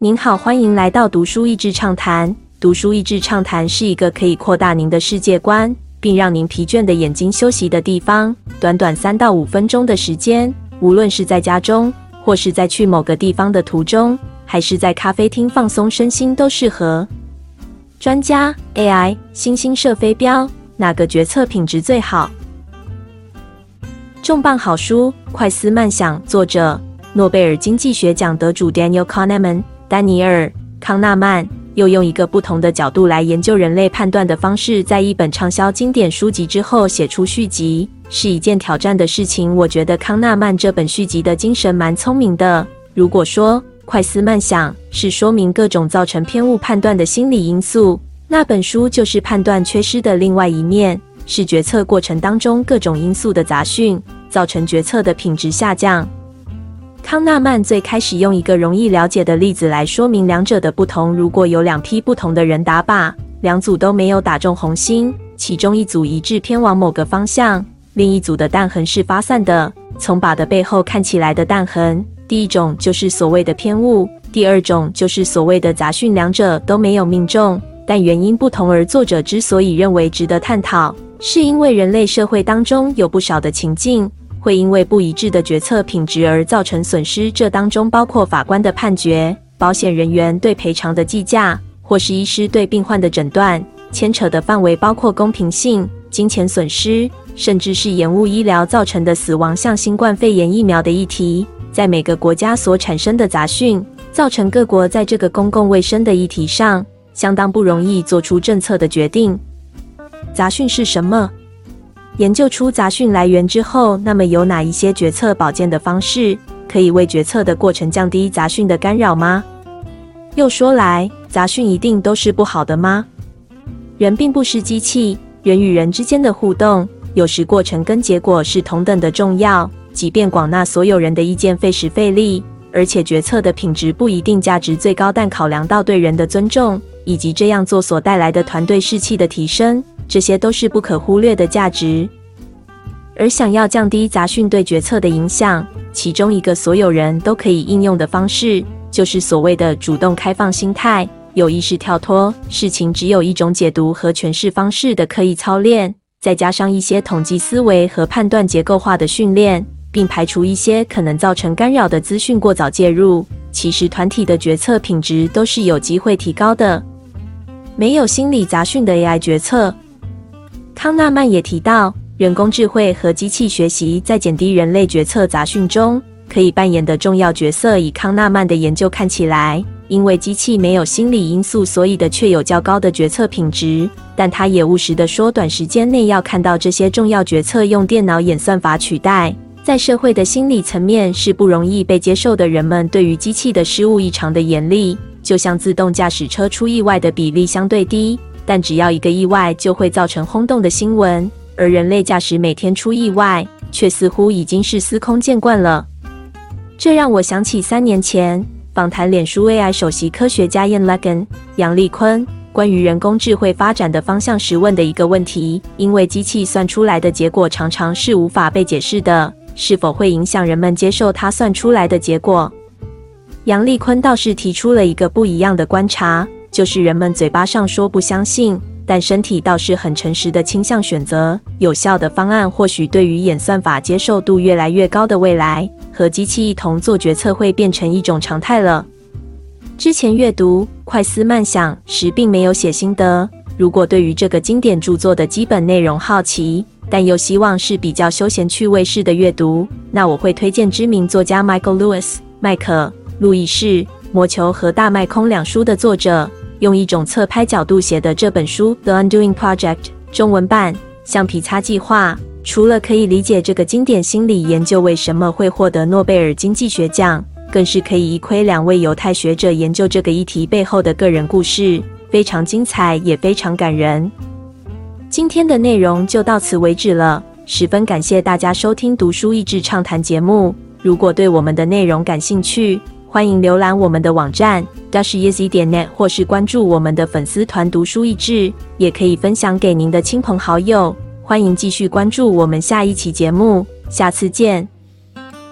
您好，欢迎来到读书益智畅谈。读书益智畅谈是一个可以扩大您的世界观，并让您疲倦的眼睛休息的地方。短短三到五分钟的时间，无论是在家中，或是在去某个地方的途中，还是在咖啡厅放松身心，都适合。专家 AI 星星射飞镖，哪个决策品质最好？重磅好书《快思慢想》，作者诺贝尔经济学奖得主 Daniel Kahneman。丹尼尔·康纳曼又用一个不同的角度来研究人类判断的方式，在一本畅销经典书籍之后写出续集，是一件挑战的事情。我觉得康纳曼这本续集的精神蛮聪明的。如果说快思慢想是说明各种造成偏误判断的心理因素，那本书就是判断缺失的另外一面，是决策过程当中各种因素的杂讯，造成决策的品质下降。康纳曼最开始用一个容易了解的例子来说明两者的不同。如果有两批不同的人打靶，两组都没有打中红心，其中一组一致偏往某个方向，另一组的弹痕是发散的，从靶的背后看起来的弹痕。第一种就是所谓的偏误，第二种就是所谓的杂讯，两者都没有命中，但原因不同。而作者之所以认为值得探讨，是因为人类社会当中有不少的情境。会因为不一致的决策品质而造成损失，这当中包括法官的判决、保险人员对赔偿的计价，或是医师对病患的诊断。牵扯的范围包括公平性、金钱损失，甚至是延误医疗造成的死亡，像新冠肺炎疫苗的议题，在每个国家所产生的杂讯，造成各国在这个公共卫生的议题上相当不容易做出政策的决定。杂讯是什么？研究出杂讯来源之后，那么有哪一些决策保健的方式可以为决策的过程降低杂讯的干扰吗？又说来，杂讯一定都是不好的吗？人并不是机器，人与人之间的互动，有时过程跟结果是同等的重要。即便广纳所有人的意见费时费力，而且决策的品质不一定价值最高，但考量到对人的尊重以及这样做所带来的团队士气的提升。这些都是不可忽略的价值，而想要降低杂讯对决策的影响，其中一个所有人都可以应用的方式，就是所谓的主动开放心态、有意识跳脱事情只有一种解读和诠释方式的刻意操练，再加上一些统计思维和判断结构化的训练，并排除一些可能造成干扰的资讯过早介入，其实团体的决策品质都是有机会提高的。没有心理杂讯的 AI 决策。康纳曼也提到，人工智慧和机器学习在减低人类决策杂讯中可以扮演的重要角色。以康纳曼的研究看起来，因为机器没有心理因素，所以的却有较高的决策品质。但他也务实的说，短时间内要看到这些重要决策用电脑演算法取代，在社会的心理层面是不容易被接受的。人们对于机器的失误异常的严厉，就像自动驾驶车出意外的比例相对低。但只要一个意外，就会造成轰动的新闻，而人类驾驶每天出意外，却似乎已经是司空见惯了。这让我想起三年前访谈脸书 AI 首席科学家 Ian Legan 杨立坤关于人工智慧发展的方向时问的一个问题：因为机器算出来的结果常常是无法被解释的，是否会影响人们接受它算出来的结果？杨立坤倒是提出了一个不一样的观察。就是人们嘴巴上说不相信，但身体倒是很诚实的倾向选择有效的方案。或许对于演算法接受度越来越高的未来，和机器一同做决策会变成一种常态了。之前阅读《快思慢想》时，并没有写心得。如果对于这个经典著作的基本内容好奇，但又希望是比较休闲趣味式的阅读，那我会推荐知名作家 Michael Lewis 麦克路易士《魔球》和《大麦空》两书的作者。用一种侧拍角度写的这本书《The Undoing Project》中文版《橡皮擦计划》，除了可以理解这个经典心理研究为什么会获得诺贝尔经济学奖，更是可以一窥两位犹太学者研究这个议题背后的个人故事，非常精彩，也非常感人。今天的内容就到此为止了，十分感谢大家收听《读书益智畅谈》节目。如果对我们的内容感兴趣，欢迎浏览我们的网站 dasheasy 点 net，或是关注我们的粉丝团“读书益智”，也可以分享给您的亲朋好友。欢迎继续关注我们下一期节目，下次见。